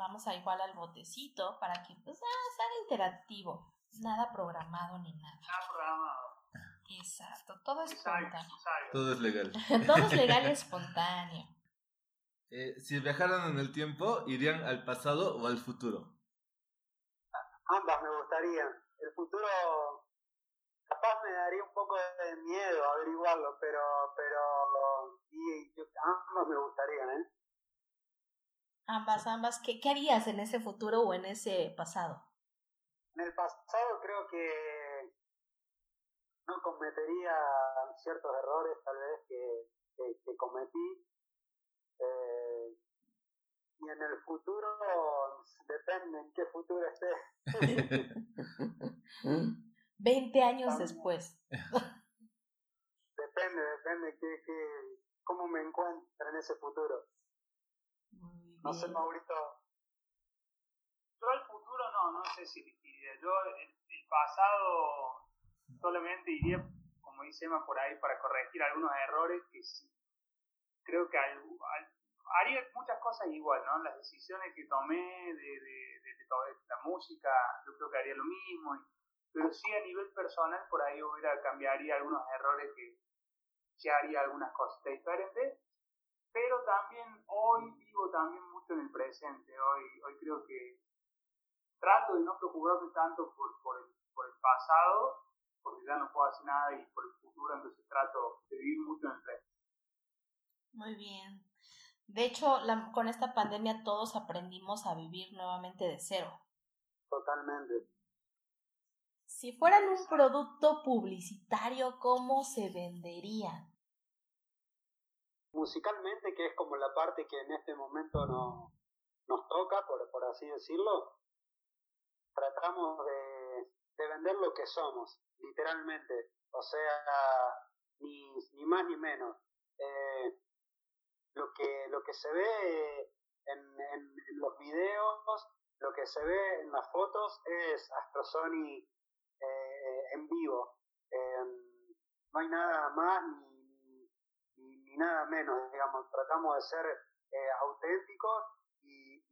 vamos a igual al botecito para que pues ah, sea interactivo, nada programado ni nada. Nada programado. Exacto, todo es espontáneo. Todo es legal. todo es legal y espontáneo. Eh, si viajaran en el tiempo, ¿irían al pasado o al futuro? Ambas me gustarían. El futuro capaz me daría un poco de miedo averiguarlo, pero pero y, ambas me gustarían, ¿eh? Ambas, ambas. ¿Qué, ¿Qué harías en ese futuro o en ese pasado? En el pasado creo que no cometería ciertos errores tal vez que, que, cometí. Eh, y en el futuro, depende en qué futuro esté. 20 años después. Depende, depende que, que, cómo me encuentro en ese futuro. No sé, Maurito. Yo al futuro no, no sé si iría. Yo el, pasado solamente iría, como dice Emma por ahí, para corregir algunos errores que sí. Creo que haría muchas cosas igual, ¿no? Las decisiones que tomé de, de, de, toda la música, yo creo que haría lo mismo. pero sí a nivel personal, por ahí hubiera, cambiaría algunos errores que, que haría algunas cosas diferentes pero también hoy vivo también mucho en el presente, hoy, hoy creo que trato de no preocuparme tanto por, por, el, por el pasado, porque ya no puedo hacer nada y por el futuro, entonces trato de vivir mucho en el presente. Muy bien. De hecho, la, con esta pandemia todos aprendimos a vivir nuevamente de cero. Totalmente. Si fueran un producto publicitario, ¿cómo se venderían? Musicalmente, que es como la parte que en este momento no, nos toca, por, por así decirlo, tratamos de, de vender lo que somos, literalmente. O sea, ni, ni más ni menos. Eh, lo, que, lo que se ve en, en, los videos, lo que se ve en las fotos es Astrosony eh, en vivo. Eh, no hay nada más ni ni, nada menos, digamos, tratamos de ser eh, auténticos y,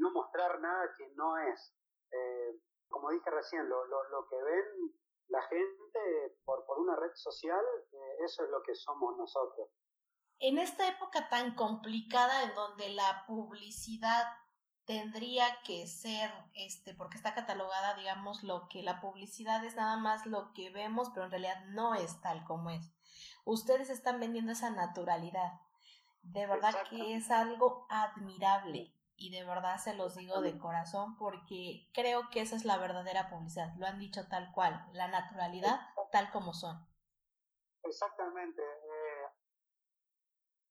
no mostrar nada que no es. Eh, como dije recién, lo, lo, que ven la gente por, por una red social, eh, eso es lo que somos nosotros. En esta época tan complicada en donde la publicidad tendría que ser, este, porque está catalogada, digamos, lo que la publicidad es nada más lo que vemos, pero en realidad no es tal como es. Ustedes están vendiendo esa naturalidad. De verdad que es algo admirable y de verdad se los digo de corazón porque creo que esa es la verdadera publicidad. Lo han dicho tal cual, la naturalidad tal como son. Exactamente. Eh,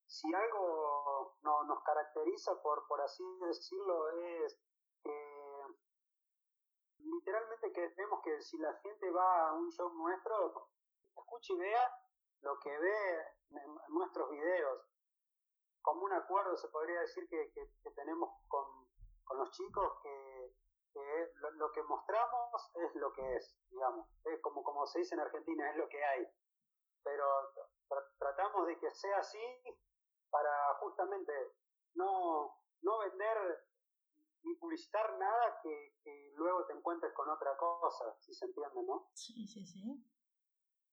si algo no, nos caracteriza, por, por así decirlo, es que literalmente queremos que si la gente va a un show nuestro, escuche y vea lo que ve en nuestros videos. Como un acuerdo se podría decir que, que, tenemos con, con, los chicos que, lo, que mostramos es lo que es, digamos. Es como, como se dice en Argentina, es lo que hay. Pero tratamos de que sea así para justamente no, no vender ni publicitar nada que, que, luego te encuentres con otra cosa, si se entiende, ¿no? Sí, sí, sí.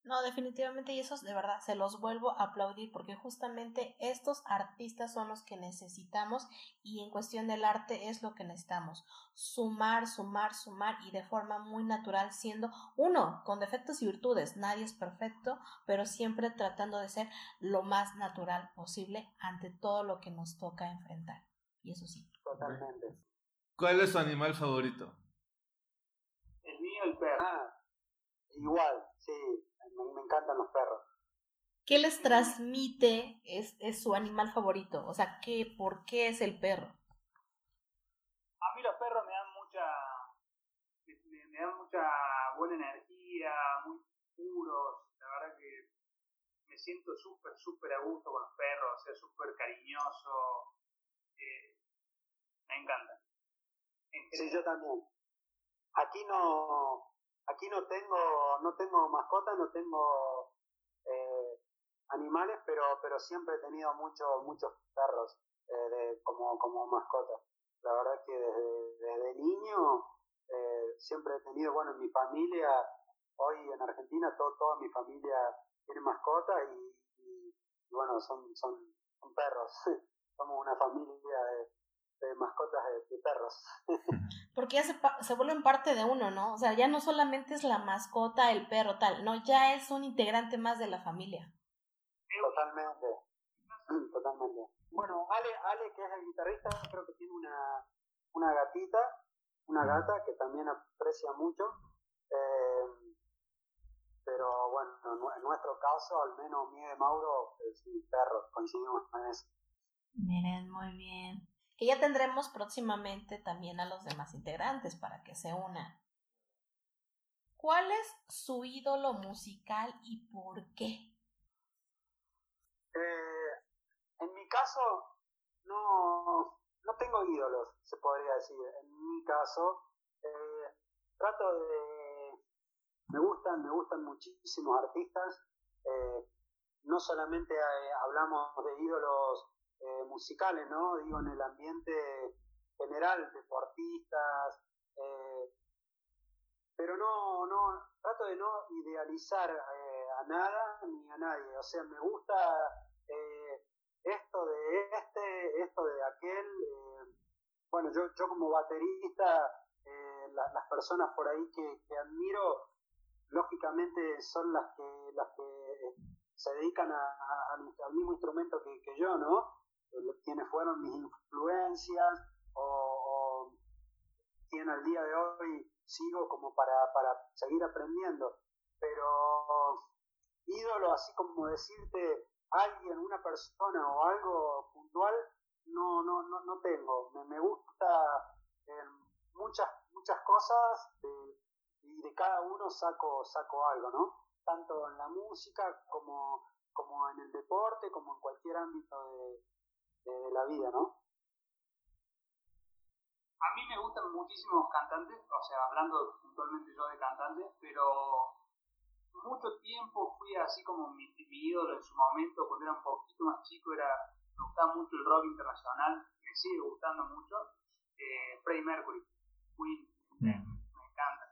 No, definitivamente, y esos de verdad se los vuelvo a aplaudir porque justamente estos artistas son los que necesitamos y en cuestión del arte es lo que necesitamos. Sumar, sumar, sumar y de forma muy natural siendo uno, con defectos y virtudes. Nadie es perfecto, pero siempre tratando de ser lo más natural posible ante todo lo que nos toca enfrentar. Y eso sí. Totalmente. ¿Cuál es su animal favorito? El mío, el perro. Ah, igual, sí me, encantan los perros. ¿Qué les transmite es, es, su animal favorito? O sea, ¿qué, ¿por qué es el perro? A mí los perros me dan mucha, me, dan mucha buena energía, muy puros. La verdad que me siento súper, súper a gusto con los perros, o sea, súper cariñoso. Eh, me encanta. Sí, yo también. Aquí no, Aquí no tengo, no tengo mascota, no tengo eh, animales, pero, pero siempre he tenido muchos, muchos perros eh, de, como, como mascota. La verdad que desde, desde niño eh, siempre he tenido, bueno, en mi familia, hoy en Argentina, todo, toda mi familia tiene mascotas y, bueno, son, son, son perros. Somos una familia de, mascotas de, perros. Porque ya se, se vuelven parte de uno, ¿no? O sea, ya no solamente es la mascota, el perro, tal, no, ya es un integrante más de la familia. Totalmente, totalmente. Bueno, Ale, Ale, que es el guitarrista, creo que tiene una, una gatita, una gata que también aprecia mucho. Eh, pero bueno, en nuestro caso, al menos mí de Mauro, es mi perro, coincidimos en eso. Miren, muy bien. Que ya tendremos próximamente también a los demás integrantes para que se unan. ¿Cuál es su ídolo musical y por qué? Eh, en mi caso, no, no tengo ídolos, se podría decir. En mi caso, eh, trato de... Me gustan, me gustan muchísimos artistas. Eh, no solamente hablamos de ídolos musicales, ¿no? Digo, en el ambiente general, deportistas, pero no, no, trato de no idealizar a nada ni a nadie. O sea, me gusta esto de este, esto de aquel. Eh, bueno, yo, yo como baterista, eh, las personas por ahí que, admiro, lógicamente son las que, las que se dedican a, al mismo instrumento que, yo, ¿no? Quienes fueron mis influencias o, quien al día de hoy sigo como para, para seguir aprendiendo. Pero ídolo, así como decirte, alguien, una persona o algo puntual, no, no, no, no tengo. Me, me gusta muchas, muchas cosas y de cada uno saco, saco algo, ¿no? Tanto en la música como, como en el deporte, como en cualquier ámbito de, de, la vida, ¿no? A mí me gustan muchísimos cantantes, o sea, hablando puntualmente yo de cantantes, pero mucho tiempo fui así como mi, ídolo en su momento, cuando era un poquito más chico, era, me gustaba mucho el rock internacional, me sigue gustando mucho. Eh, Freddie Mercury, Queen, me, encanta.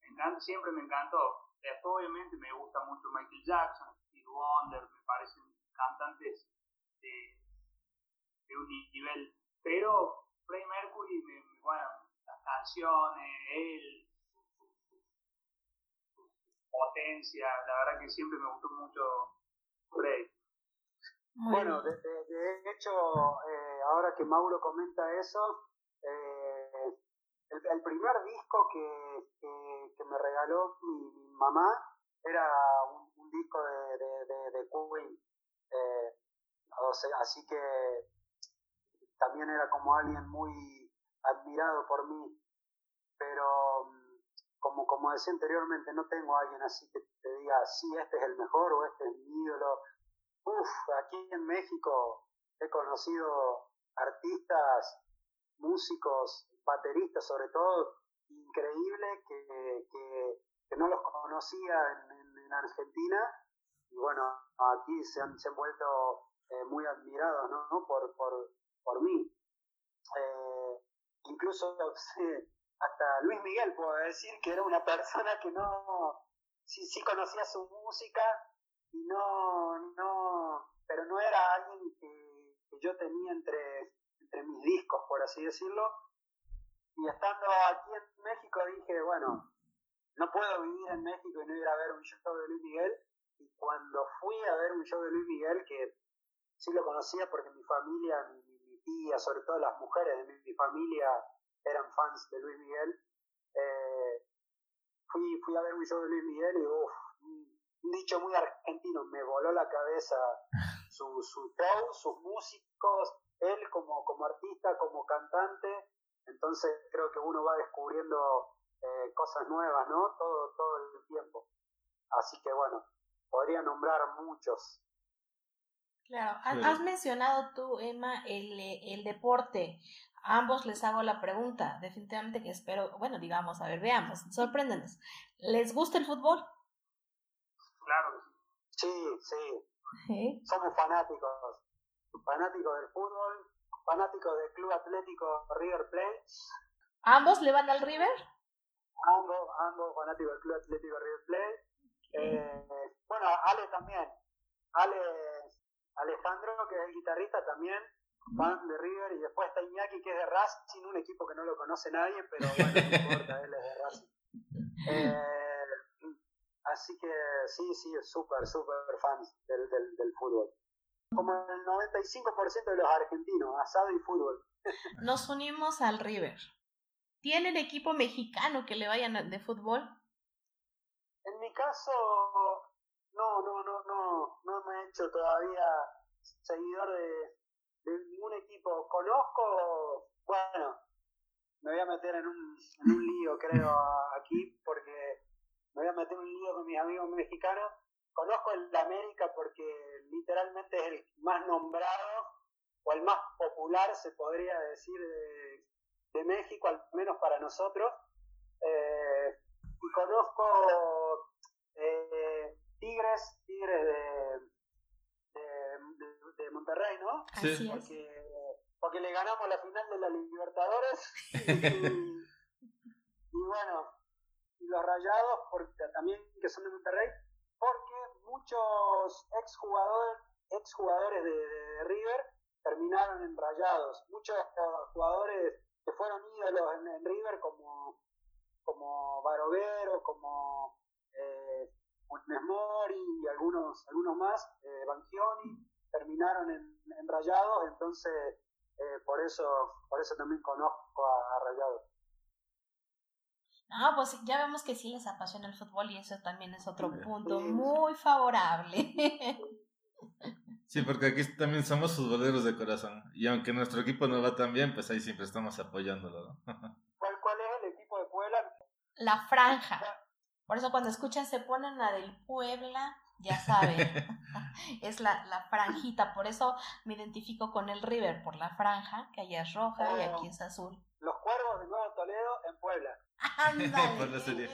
Me encanta, siempre me encantó. Después obviamente me gusta mucho Michael Jackson, Steve Wonder, me parecen cantantes de, de un nivel, pero Freddie Mercury, me, me, bueno, las canciones, él, potencia, la verdad que siempre me gustó mucho Frey. Bueno, de, de, hecho, eh, ahora que Mauro comenta eso, eh, el, primer disco que, que, me regaló mi, mamá era un, disco de, de, de Queen. Eh, así que también era como alguien muy admirado por mí. Pero como, como decía anteriormente, no tengo a alguien así que te diga, sí, este es el mejor o este es mi ídolo. Uf, aquí en México he conocido artistas, músicos, bateristas sobre todo, increíble que, que, no los conocía en, Argentina y bueno, aquí se han, se han vuelto eh, muy admirados ¿no? por, por, por mí. Eh, incluso hasta Luis Miguel puedo decir que era una persona que no, sí, sí conocía su música y no, no, pero no era alguien que, yo tenía entre, entre mis discos, por así decirlo. Y estando aquí en México dije, bueno, no puedo vivir en México y no ir a ver un show de Luis Miguel. Y cuando fui a ver un show de Luis Miguel, que sí lo conocía porque mi familia, mi, tía, sobre todo las mujeres de mi familia, eran fans de Luis Miguel. Eh, fui, fui a ver un show de Luis Miguel y uff, un dicho muy argentino, me voló la cabeza su, su show, sus músicos, él como, como artista, como cantante. Entonces creo que uno va descubriendo eh, cosas nuevas, ¿no? Todo, todo el tiempo. Así que bueno, podría nombrar muchos. Claro, has mencionado tú, Emma, el, el deporte ambos les hago la pregunta, definitivamente que espero, bueno, digamos, a ver, veamos, sorpréndenos. ¿Les gusta el fútbol? Claro. Sí, sí. Somos fanáticos, fanáticos del fútbol. fanáticos del Club Atlético River Plate. ¿Ambos le van al River? Ambos, ambos fanáticos del Club Atlético River Plate. Eh, bueno, Ale también. Ale Alejandro, que es el guitarrista también, fan de River, y después está Iñaki, que es de Racing, un equipo que no lo conoce nadie, pero bueno, no importa, él es de Racing. Eh, así que sí, sí, súper, súper fans del, del, del fútbol como el 95% de los argentinos, asado y fútbol. Nos unimos al River. ¿Tienen equipo mexicano que le vayan de fútbol? En mi caso, no, no, no, no, no me he hecho todavía seguidor de, de ningún equipo. Conozco, bueno, me voy a meter en un, en un lío, creo, aquí, porque me voy a meter en un lío con mis amigos mexicanos conozco el de América porque literalmente es el más nombrado o el más popular, se podría decir, de, de México, al menos para nosotros. Eh, y conozco Tigres, Tigres de, de, de, Monterrey, ¿no? Sí. Porque, porque le ganamos la final de la Libertadores. y, bueno, y los Rayados, porque también que son de Monterrey, porque muchos exjugadores, exjugadores de, de, River terminaron en Rayados. Muchos jugadores que fueron ídolos en, River como, como Barovero, como eh, Mori y algunos, algunos más, eh, Banchioni, terminaron en, en Rayados, entonces eh, por eso por eso también conozco a, a Rayados. Ah, pues ya vemos que sí les apasiona el fútbol y eso también es otro punto muy favorable. Sí, porque aquí también somos futboleros de corazón. Y aunque nuestro equipo no va tan bien, pues ahí siempre estamos apoyándolo. ¿no? ¿Cuál, ¿Cuál es el equipo de Puebla? La Franja. Por eso cuando escuchan se ponen la del Puebla, ya saben. es la, la franjita. Por eso me identifico con el River, por la franja, que allá es roja y aquí es azul. Los cuervos de Nuevo Toledo en Puebla. Ándale. Por la serie.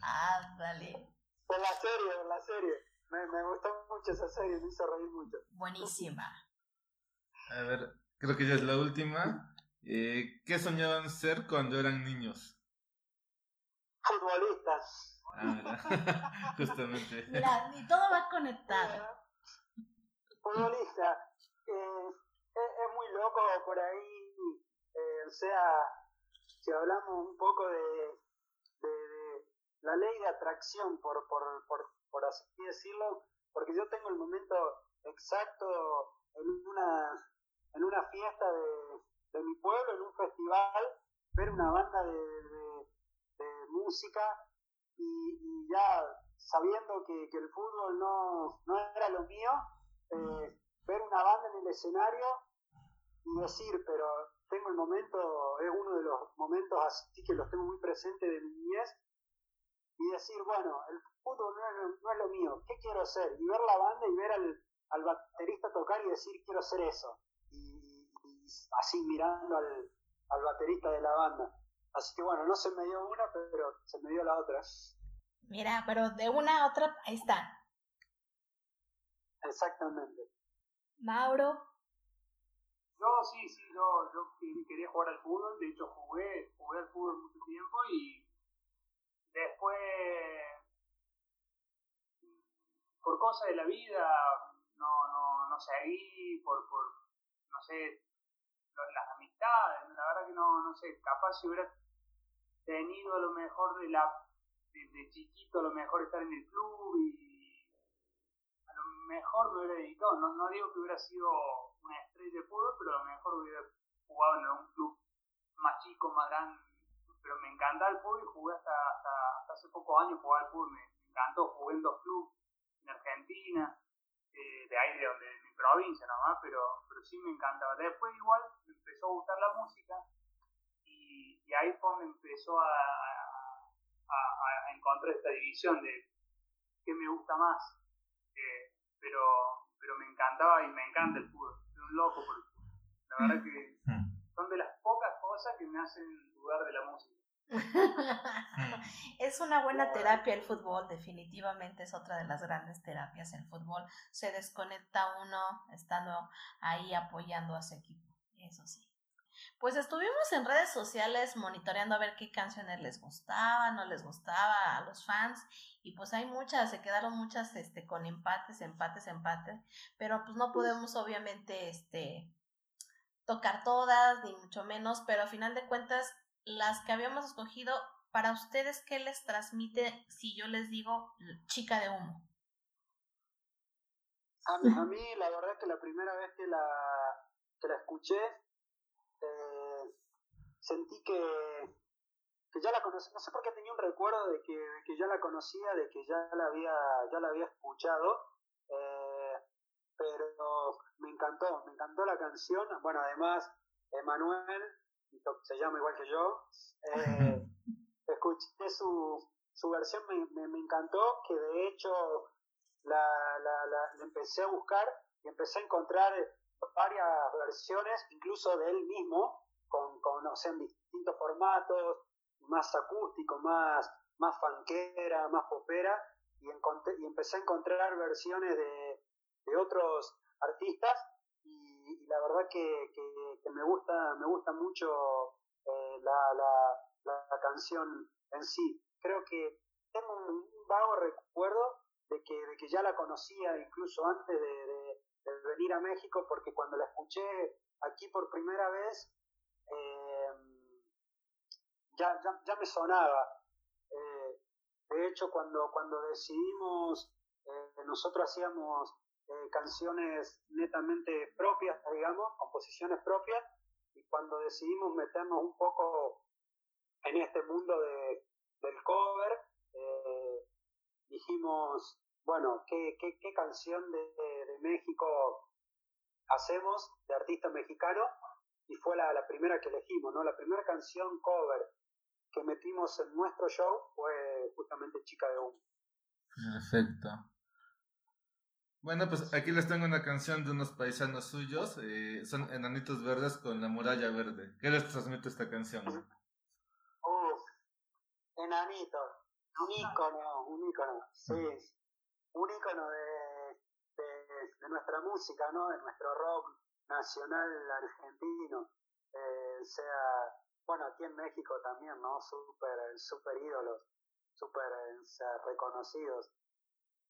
Ándale. Por la serie, por la serie. Me, me gustó mucho esa serie, me hizo reír mucho. Buenísima. A ver, creo que ya es la última. Eh, ¿Qué soñaban ser cuando eran niños? Futbolistas. Ah. Justamente. Mira, ni todo va conectado. Futbolista. Eh, es, es, muy loco por ahí. Eh, o sea, si hablamos un poco de, de, de la ley de atracción, por, por, por, por así decirlo, porque yo tengo el momento exacto en una, en una fiesta de, de mi pueblo, en un festival, ver una banda de música y, ya sabiendo que, el fútbol no, no era lo mío, eh, ver una banda en el escenario y decir, pero tengo el momento, es uno de los momentos así que los tengo muy presentes de mi niñez, y decir, bueno, el fútbol no es, no es lo mío, ¿qué quiero hacer? Y ver la banda y ver al, al baterista tocar y decir, quiero hacer eso. Y, y así mirando al, al baterista de la banda. Así que bueno, no se me dio una, pero se me dio la otra. Mira, pero de una a otra, ahí está. Exactamente. Mauro. Yo sí, sí, yo, yo quería jugar al fútbol, de hecho jugué, jugué al fútbol mucho tiempo y después, por cosas de la vida, no, no, no seguí, por, por, no sé, las amistades, la verdad que no, no sé, capaz si hubiera tenido a lo mejor de la, de, de chiquito a lo mejor estar en el club y a lo mejor me hubiera dedicado, no, no digo que hubiera sido una estrella de fútbol, pero a lo mejor hubiera jugado en algún club más chico, más grande. Pero me encanta el fútbol y jugué hasta, hasta, hace pocos años jugar al fútbol. Me, encantó, jugué en dos clubes en Argentina, eh, de ahí de donde provincia nomás, pero, pero sí me encantaba. Después igual me empezó a gustar la música y, y ahí fue donde empezó a, a, a, encontrar esta división de qué me gusta más. Eh, pero, pero me encantaba y me encanta el fútbol un loco por el fútbol. La verdad que son de las pocas cosas que me hacen dudar de la música. es una buena terapia el fútbol, definitivamente es otra de las grandes terapias el fútbol. Se desconecta uno estando ahí apoyando a su equipo, eso sí. Pues estuvimos en redes sociales monitoreando a ver qué canciones les gustaba, no les gustaba a los fans y pues hay muchas, se quedaron muchas este con empates, empates, empates, pero pues no podemos obviamente este tocar todas ni mucho menos, pero a final de cuentas las que habíamos escogido para ustedes qué les transmite si yo les digo chica de humo. A mí, la verdad que la primera vez que la que la escuché eh, sentí que, que ya la conocí, no sé por qué tenía un recuerdo de que, que ya la conocía, de que ya la había, ya la había escuchado, eh, pero me encantó, me encantó la canción, bueno además Emanuel, se llama igual que yo, eh, escuché su, su versión, me, me, encantó, que de hecho la, la, la, empecé a buscar y empecé a encontrar varias versiones, incluso de él mismo, con, con o sea, en distintos formatos, más acústico, más, más fanquera, más popera, y, y empecé a encontrar versiones de, de otros artistas, la verdad que, me gusta, me gusta mucho eh, la, la, la, canción en sí. Creo que tengo un, vago recuerdo de que, de que ya la conocía incluso antes de venir a México porque cuando la escuché aquí por primera vez eh, ya, ya, ya, me sonaba. Eh, de hecho, cuando, cuando decidimos, nosotros hacíamos canciones netamente propias, digamos, composiciones propias, y cuando decidimos meternos un poco en este mundo de, del cover, dijimos, bueno, ¿qué, canción de, México hacemos de artista mexicano? Y fue la, la, primera que elegimos, ¿no? La primera canción cover que metimos en nuestro show fue justamente Chica de Humo. Perfecto. Bueno, pues aquí les tengo una canción de unos paisanos suyos, eh, son Enanitos Verdes con La Muralla Verde. ¿Qué les transmite esta canción? Uf, Enanitos, un ícono, un ícono, sí un ícono de, de, nuestra música, ¿no? De nuestro rock nacional argentino, eh, sea, bueno, aquí en México también, ¿no? Super, super ídolos, super reconocidos.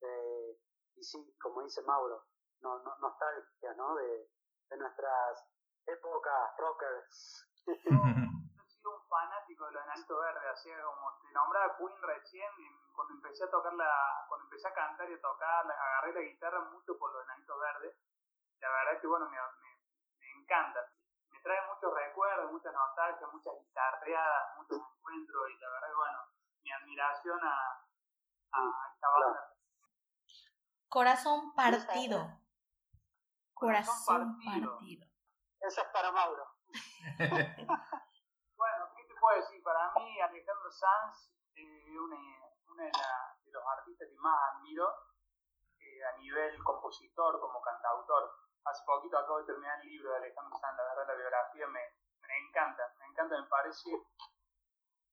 Eh, y sí, como dice Mauro, no, no, nostalgia, ¿no? De, de nuestras épocas rockers. un fanático de los Enanitos Verdes, así como te nombraba Queen recién, cuando empecé a tocar la, cuando empecé a cantar y a tocar, agarré la guitarra mucho por los Enanitos Verdes, la verdad que bueno, me, me, encanta, me trae muchos recuerdos, muchas nostalgias, muchas guitarreadas, muchos encuentros y la verdad que bueno, mi admiración a, a esta banda. Corazón partido. Corazón partido. partido. Eso es para Mauro. puedo decir? Para mí, Alejandro Sanz es eh, uno una de, de, los artistas que más admiro eh, a nivel compositor, como cantautor. Hace poquito acabo de terminar el libro de Alejandro Sanz, la verdad, la biografía me, me encanta, me encanta, me parece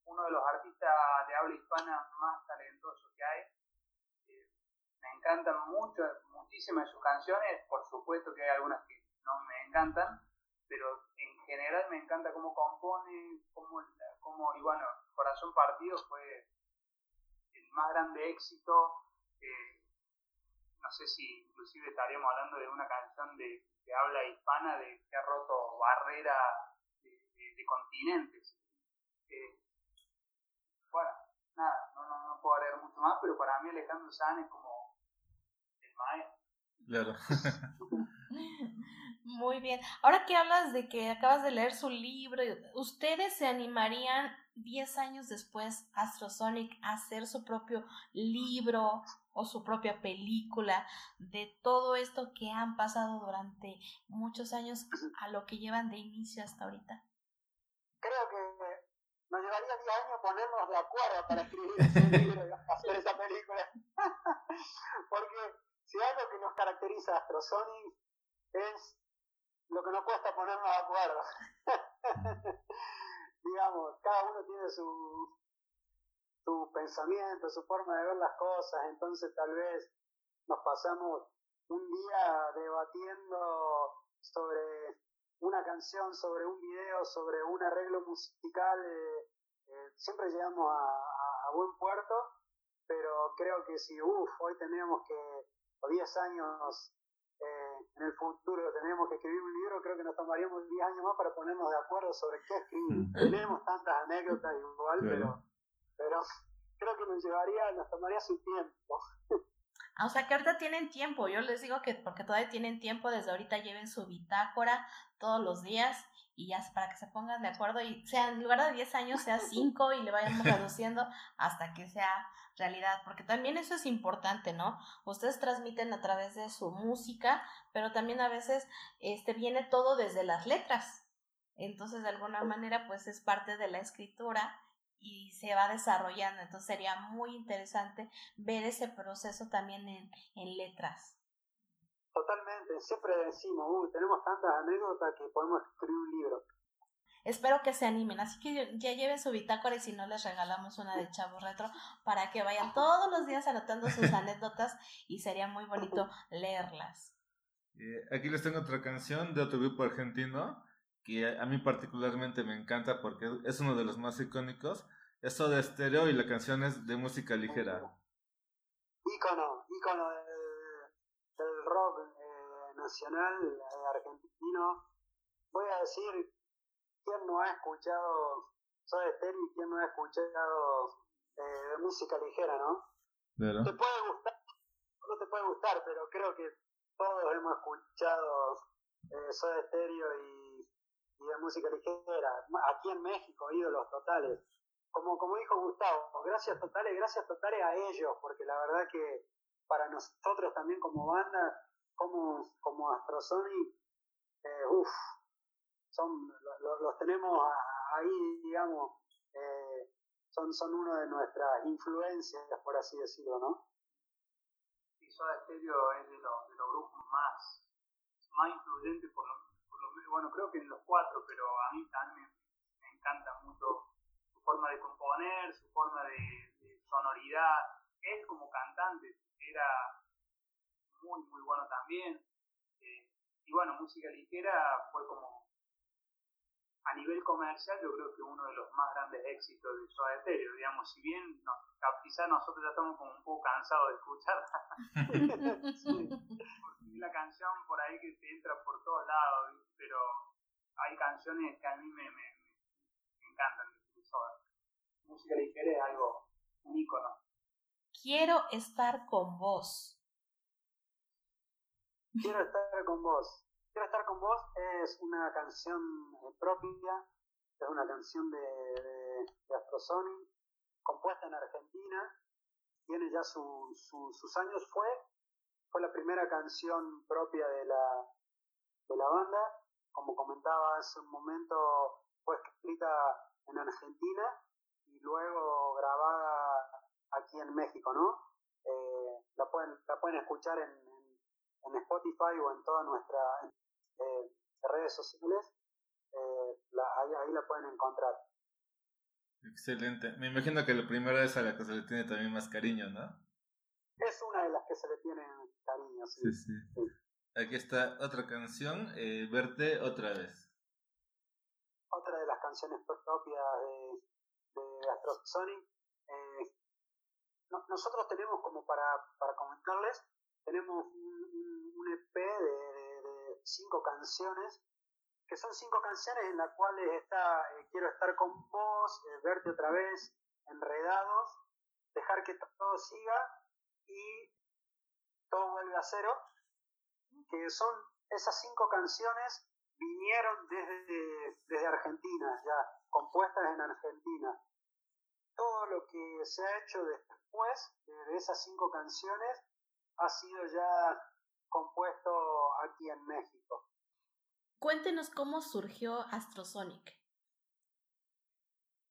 uno de los artistas de habla hispana más talentosos que hay. Me encantan mucho, muchísimas de sus canciones, por supuesto que hay algunas que no me encantan, pero en general me encanta cómo compone, cómo, cómo y bueno, Corazón Partido fue el más grande éxito. Eh, no sé si inclusive estaríamos hablando de una canción de, habla hispana de que ha roto barrera de, continentes. Eh, bueno, nada, no, no, no puedo agregar mucho más, pero para mí Alejandro Sanz es como Claro. Muy bien. Ahora que hablas de que acabas de leer su libro, ¿ustedes se animarían 10 años después, Astrosonic, a hacer su propio libro o su propia película de todo esto que han pasado durante muchos años a lo que llevan de inicio hasta ahorita? Creo que nos llevaría 10 años ponernos de acuerdo para escribir ese libro y hacer esa película. Porque si algo que nos caracteriza a Astrosonic es lo que nos cuesta ponernos de acuerdo. digamos, cada uno tiene su, su pensamiento, su forma de ver las cosas, entonces tal vez nos pasamos un día debatiendo sobre una canción, sobre un video, sobre un arreglo musical, eh, eh, siempre llegamos a, a, buen puerto, pero creo que si, uff, hoy tendríamos que, o 10 años eh, en el futuro tenemos que escribir un libro, creo que nos tomaríamos 10 años más para ponernos de acuerdo sobre qué escribir. Mm. Tenemos tantas anécdotas igual, pero, pero creo que nos llevaría, nos tomaría su tiempo. Ah, o sea que ahorita tienen tiempo, yo les digo que porque todavía tienen tiempo, desde ahorita lleven su bitácora todos los días y ya para que se pongan de acuerdo y sea en lugar de 10 años sea 5 y le vayamos reduciendo hasta que sea realidad, porque también eso es importante, ¿no? Ustedes transmiten a través de su música, pero también a veces este viene todo desde las letras. Entonces, de alguna manera pues es parte de la escritura y se va desarrollando. Entonces sería muy interesante ver ese proceso también en, en letras. Totalmente, siempre decimos, tenemos tantas anécdotas que podemos escribir un libro. Espero que se animen, así que ya lleven su bitácora y si no les regalamos una de Chavo Retro para que vayan todos los días anotando sus anécdotas y sería muy bonito leerlas. Eh, aquí les tengo otra canción de otro grupo argentino que a mí particularmente me encanta porque es uno de los más icónicos. Es de estéreo y la canción es de música ligera. Ícono, ícono rock eh, nacional eh, argentino. Voy a decir, ¿quién no ha escuchado Soda Stereo y quién no ha escuchado eh, música ligera, no? Te puede gustar, no te puede gustar, pero creo que todos hemos escuchado eh, Soda Stereo y y de música ligera, aquí en México, ídolos totales. Como, como dijo Gustavo, gracias totales, gracias totales a ellos, porque la verdad que para nosotros también como banda, como, como Astrosonic, eh, uff, son, los tenemos ahí, digamos, eh, son, son uno de nuestras influencias, por así decirlo, ¿no? Sí, Soda Stereo es de los, de los grupos más, más influyentes por lo bueno, creo que en los cuatro, pero a mí también me, encanta mucho su forma de componer, su forma de, sonoridad. Él como cantante era muy, muy bueno también. Eh, y bueno, música ligera fue como a nivel comercial yo creo que uno de los más grandes éxitos de Soda Stereo, digamos, si bien quizás nosotros ya estamos como un poco cansados de escuchar la canción por ahí que te entra por todos lados, pero hay canciones que a mí me, me, me encantan de Soda. Música ligera es algo, un ícono. Quiero estar con vos. Quiero estar con vos. Quiero estar con vos es una canción eh, propia, es una canción de, de, Astrosonic, compuesta en Argentina, tiene ya su, sus años, fue, fue la primera canción propia de la, de la banda, como comentaba hace un momento, fue escrita en Argentina y luego grabada aquí en México, ¿no? Eh, la, pueden, la pueden escuchar en, en, Spotify o en todas nuestras eh, redes sociales, eh, ahí, ahí la pueden encontrar. Excelente. Me imagino que la primera es a la que se le tiene también más cariño, ¿no? Es una de las que se le tiene cariño, sí. sí, sí. Aquí está otra canción, eh, Verte otra vez. Otra de las canciones propias de, de Astrosonic. Nosotros tenemos como para, para comentarles, tenemos un, EP de, de, cinco canciones, que son cinco canciones en las cuales está eh, Quiero estar con vos, eh, Verte otra vez, Enredados, Dejar que todo siga y Todo vuelve a cero que son esas cinco canciones vinieron desde, desde Argentina, ya compuestas en Argentina. Todo lo que se ha hecho después de esas cinco canciones ha sido ya compuesto aquí en México. Cuéntenos cómo surgió Astrosonic.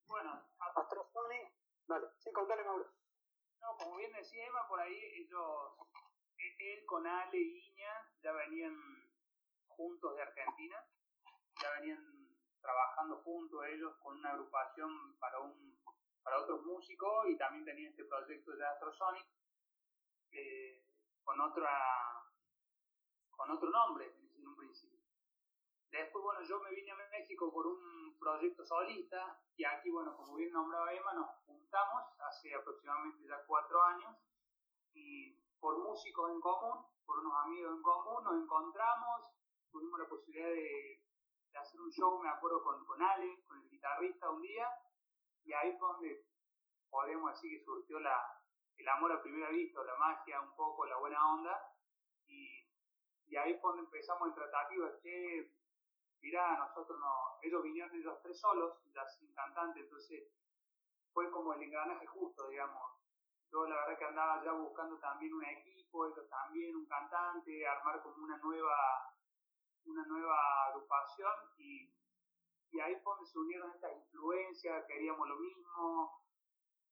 Bueno, Astrosonic, vale, sí, contale Mauro. No, como bien decía Emma, por ahí ellos él con Ale y Iña ya venían juntos de Argentina, ya venían trabajando juntos ellos con una agrupación para un para otros músicos y también tenía este proyecto de Astrosonic eh, con otra con otro nombre en un principio. Después, bueno, yo me vine a México por un proyecto solista y aquí, bueno, como bien nombraba Emma, nos juntamos hace aproximadamente ya cuatro años y por músicos en común, por unos amigos en común, nos encontramos, tuvimos la posibilidad de, hacer un show, me acuerdo, con, con Ale, con el guitarrista un día, y ahí fue donde podemos decir que surgió la, el amor a primera vista, la magia, un poco, la buena onda, y, y ahí fue donde empezamos en tratativas, que mirá, nosotros no, ellos vinieron ellos tres solos, ya sin cantante, entonces fue como el engranaje justo, digamos. Yo la verdad que andaba ya buscando también un equipo, ellos también un cantante, armar como una nueva, una nueva agrupación y, y ahí fue donde se unieron estas influencias, queríamos lo mismo,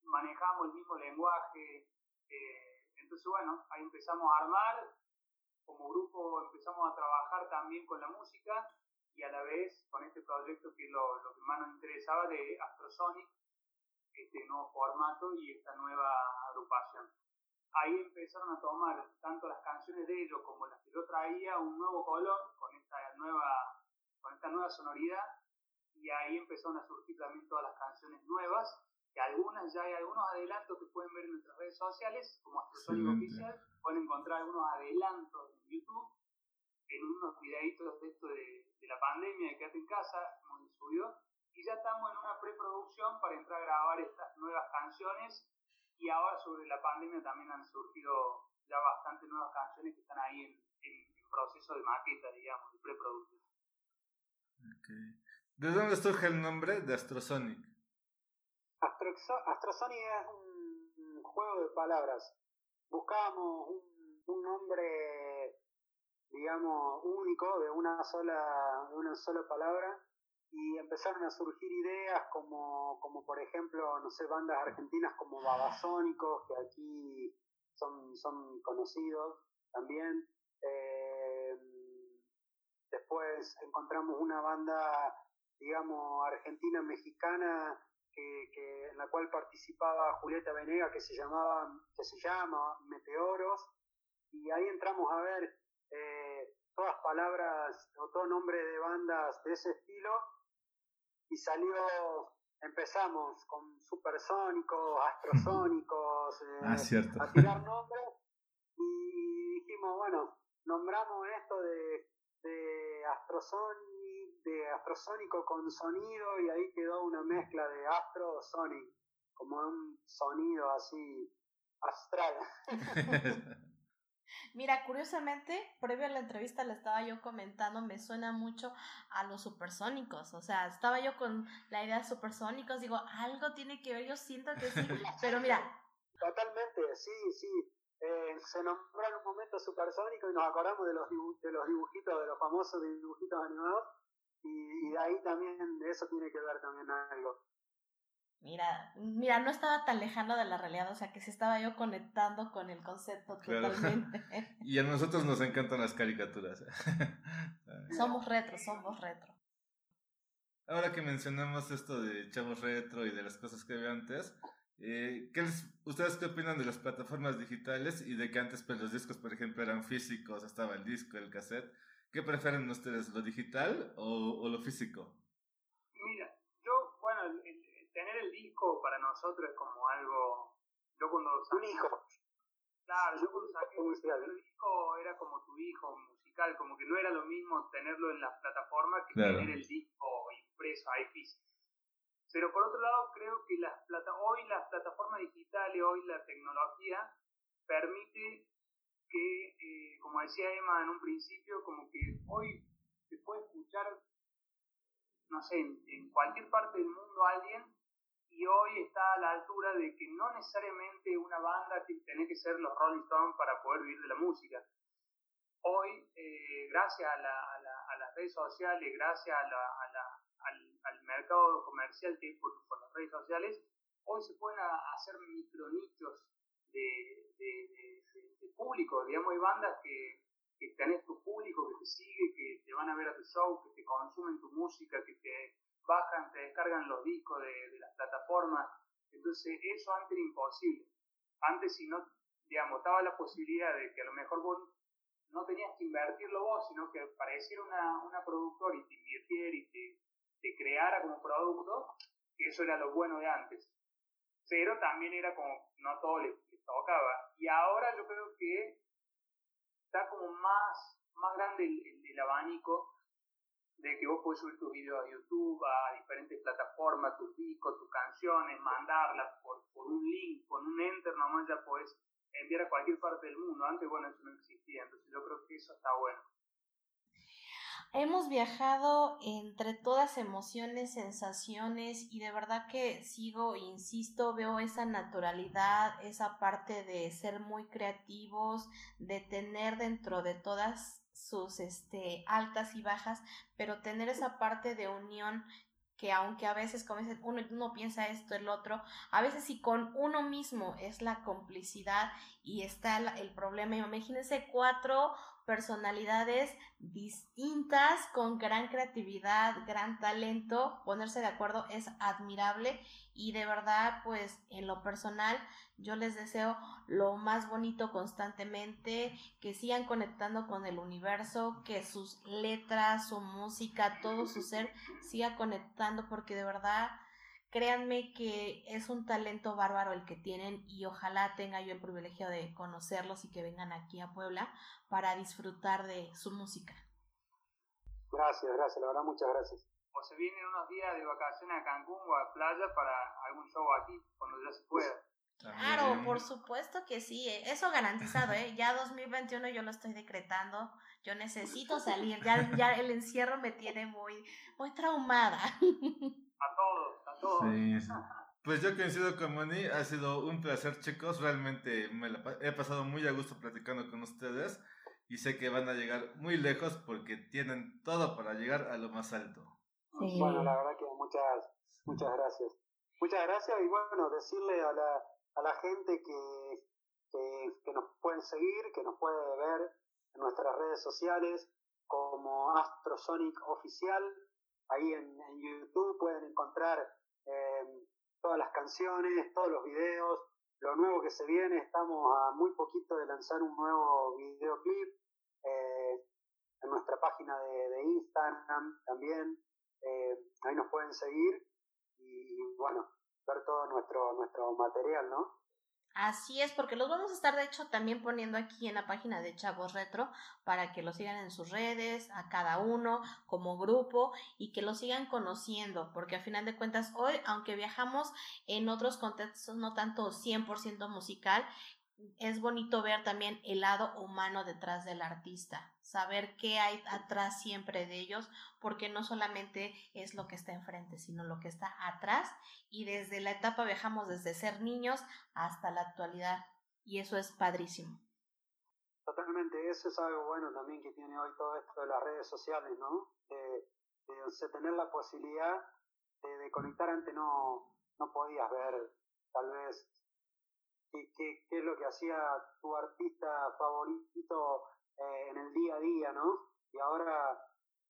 manejamos el mismo lenguaje, eh, entonces bueno, ahí empezamos a armar, como grupo empezamos a trabajar también con la música y a la vez con este proyecto que lo, lo que más nos interesaba de Astrosonic, este nuevo formato y esta nueva agrupación. Ahí empezaron a tomar tanto las canciones de ellos como las que yo traía un nuevo color con esta nueva, con esta nueva sonoridad y ahí empezaron a surgir también todas las canciones nuevas que algunas ya hay algunos adelantos que pueden ver en nuestras redes sociales como Astrosonic Oficial, pueden encontrar algunos adelantos en YouTube en unos videitos de esto de, la pandemia, de quedarte en casa, hemos subido, y ya estamos en una preproducción para entrar a grabar estas nuevas canciones, y ahora sobre la pandemia también han surgido ya bastantes nuevas canciones que están ahí en, proceso de maqueta, digamos, de preproducción. Okay. ¿De dónde surge el nombre de Astrosonic? Astrosonic es un, juego de palabras. Buscábamos un, un nombre digamos, único de una sola, de una sola palabra y empezaron a surgir ideas como, como por ejemplo, no sé, bandas argentinas como Babasónicos, que aquí son, son conocidos también. Eh, después encontramos una banda, digamos, argentina-mexicana que, que, en la cual participaba Julieta Venega que se llamaba, que se llama Meteoros, y ahí entramos a ver eh, todas palabras o todo nombre de bandas de ese estilo. Y salió, empezamos con supersónicos, astrosónicos, ah, eh, a tirar nombres. Y dijimos, bueno, nombramos esto de, de astrosonic, de astrosónico con sonido y ahí quedó una mezcla de astrosonic, como un sonido así astral. Mira, curiosamente, previo a la entrevista le estaba yo comentando, me suena mucho a los supersónicos. O sea, estaba yo con la idea de supersónicos, digo, algo tiene que ver, yo siento que sí, pero mira. Totalmente, sí, sí. Eh, se nombró en un momento supersónico y nos acordamos de los, de los dibujitos, de los famosos dibujitos animados, y, y de ahí también, de eso tiene que ver también algo. Mira, mira, no estaba tan lejano de la realidad, o sea que se estaba yo conectando con el concepto totalmente. y a nosotros nos encantan las caricaturas. somos retro, somos retro. Ahora que mencionamos esto de chavos retro y de las cosas que había antes, eh, ¿qué ¿ustedes qué opinan de las plataformas digitales y de que antes pues, los discos, por ejemplo, eran físicos, estaba el disco, el cassette? ¿Qué prefieren ustedes, lo digital o, o lo físico? Mira, yo, bueno, el, tener el disco para nosotros es como algo. Yo cuando saqué. Un hijo. Claro, yo cuando saqué el disco era como tu hijo musical, como que no era lo mismo tenerlo en las plataformas que tener el disco impreso ahí físico. Pero por otro lado, creo que las plata hoy las plataformas digitales, hoy la tecnología permite que, eh, como decía Emma en un principio, como que hoy se puede escuchar, no sé, en cualquier parte del mundo alguien y hoy está a la altura de que no necesariamente una banda tiene que ser los Rolling Stones para poder vivir de la música. Hoy, eh, gracias a, las redes sociales, gracias al, mercado comercial que por, por, las redes sociales, hoy se pueden hacer micronichos de, público. Digamos, hay bandas que, que tenés tu público que te sigue, que te van a ver a tu show, que te consumen tu música, que te bajan, te descargan los discos de, las plataformas. Entonces, eso antes era imposible. Antes, si no, digamos, estaba la posibilidad de que a lo mejor vos no tenías que invertirlo vos, sino que pareciera una, una productora y te invirtiera y te, te creara como producto, que eso era lo bueno de antes. Pero también era como, no todo les, tocaba. Y ahora yo creo que está como más, más grande el, el abanico de que vos puedes subir tus videos a YouTube, a diferentes plataformas, tus discos, tus canciones, mandarlas por, por un link, con un enter, nomás ya puedes enviar a cualquier parte del mundo. Antes, bueno, eso no existía, entonces yo creo que eso está bueno. Hemos viajado entre todas emociones, sensaciones y de verdad que sigo, insisto, veo esa naturalidad, esa parte de ser muy creativos, de tener dentro de todas sus este, altas y bajas, pero tener esa parte de unión que aunque a veces como uno, uno piensa esto, el otro, a veces si con uno mismo es la complicidad y está el problema, imagínense cuatro personalidades distintas con gran creatividad, gran talento, ponerse de acuerdo es admirable y de verdad pues en lo personal yo les deseo lo más bonito constantemente, que sigan conectando con el universo, que sus letras, su música, todo su ser siga conectando porque de verdad créanme que es un talento bárbaro el que tienen y ojalá tenga yo el privilegio de conocerlos y que vengan aquí a Puebla para disfrutar de su música. Gracias, gracias, la verdad muchas gracias. O se vienen unos días de vacaciones a Cancún o a playa para algún show aquí, cuando ya se pueda. Claro, por supuesto que sí, eh, eso garantizado, ¿eh? Ya 2021 yo lo estoy decretando, yo necesito salir, ya, ya el encierro me tiene muy, muy traumada. A todos, todos. Pues yo coincido con Moni, ha sido un placer chicos, realmente me he pasado muy a gusto platicando con ustedes y sé que van a llegar muy lejos porque tienen todo para llegar a lo más alto. Bueno, la verdad que muchas, muchas gracias. Muchas gracias y bueno, decirle a la, a la gente que, que, nos pueden seguir, que nos puede ver en nuestras redes sociales como Astrosonic Oficial. Ahí en, YouTube pueden encontrar eh, todas las canciones, todos los videos, lo nuevo que se viene. Estamos a muy poquito de lanzar un nuevo videoclip eh, en nuestra página de, Instagram también. Eh, ahí nos pueden seguir y, bueno, ver todo nuestro, nuestro material, ¿no? Así es, porque los vamos a estar de hecho también poniendo aquí en la página de Chavos Retro para que lo sigan en sus redes, a cada uno como grupo y que lo sigan conociendo, porque a final de cuentas hoy, aunque viajamos en otros contextos no tanto 100% musical, es bonito ver también el lado humano detrás del artista, saber qué hay atrás siempre de ellos, porque no solamente es lo que está enfrente, sino lo que está atrás y desde la etapa viajamos desde ser niños hasta la actualidad y eso es padrísimo. Totalmente, eso es algo bueno también que tiene hoy todo esto de las redes sociales, ¿no? De, tener la posibilidad de, conectar antes no, no podías ver tal vez qué, es lo que hacía tu artista favorito eh, en el día a día, ¿no? Y ahora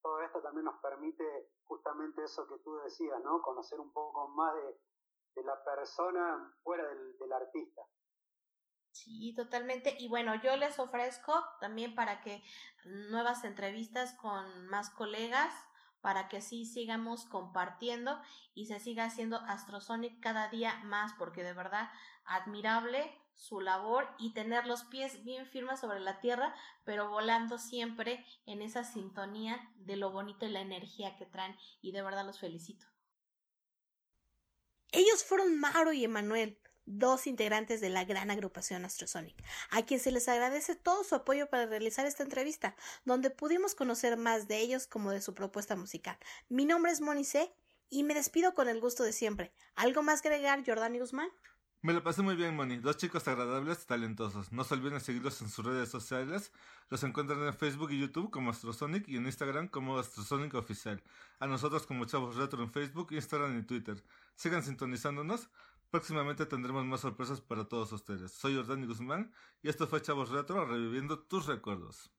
todo esto también nos permite justamente eso que tú decías, ¿no? Conocer un poco más de, la persona fuera del, del artista. Sí, totalmente. Y bueno, yo les ofrezco también para que nuevas entrevistas con más colegas, para que sí sigamos compartiendo y se siga haciendo Astrosonic cada día más, porque de verdad admirable su labor y tener los pies bien firmes sobre la tierra, pero volando siempre en esa sintonía de lo bonito y la energía que traen y de verdad los felicito. Ellos fueron Mauro y Emanuel, dos integrantes de la gran agrupación Astrosonic, a quien se les agradece todo su apoyo para realizar esta entrevista, donde pudimos conocer más de ellos como de su propuesta musical. Mi nombre es Monice y me despido con el gusto de siempre. ¿Algo más que agregar, Jordani Guzmán? Me lo pasé muy bien, Moni. Dos chicos agradables y talentosos. No se olviden seguirlos en sus redes sociales. Los encuentran en Facebook y YouTube como Astrosonic y en Instagram como Astrosonic Oficial. A nosotros como Chavos Retro en Facebook, Instagram y Twitter. Sigan sintonizándonos. Próximamente tendremos más sorpresas para todos ustedes. Soy Jordani Guzmán y esto fue Chavos Retro reviviendo tus recuerdos.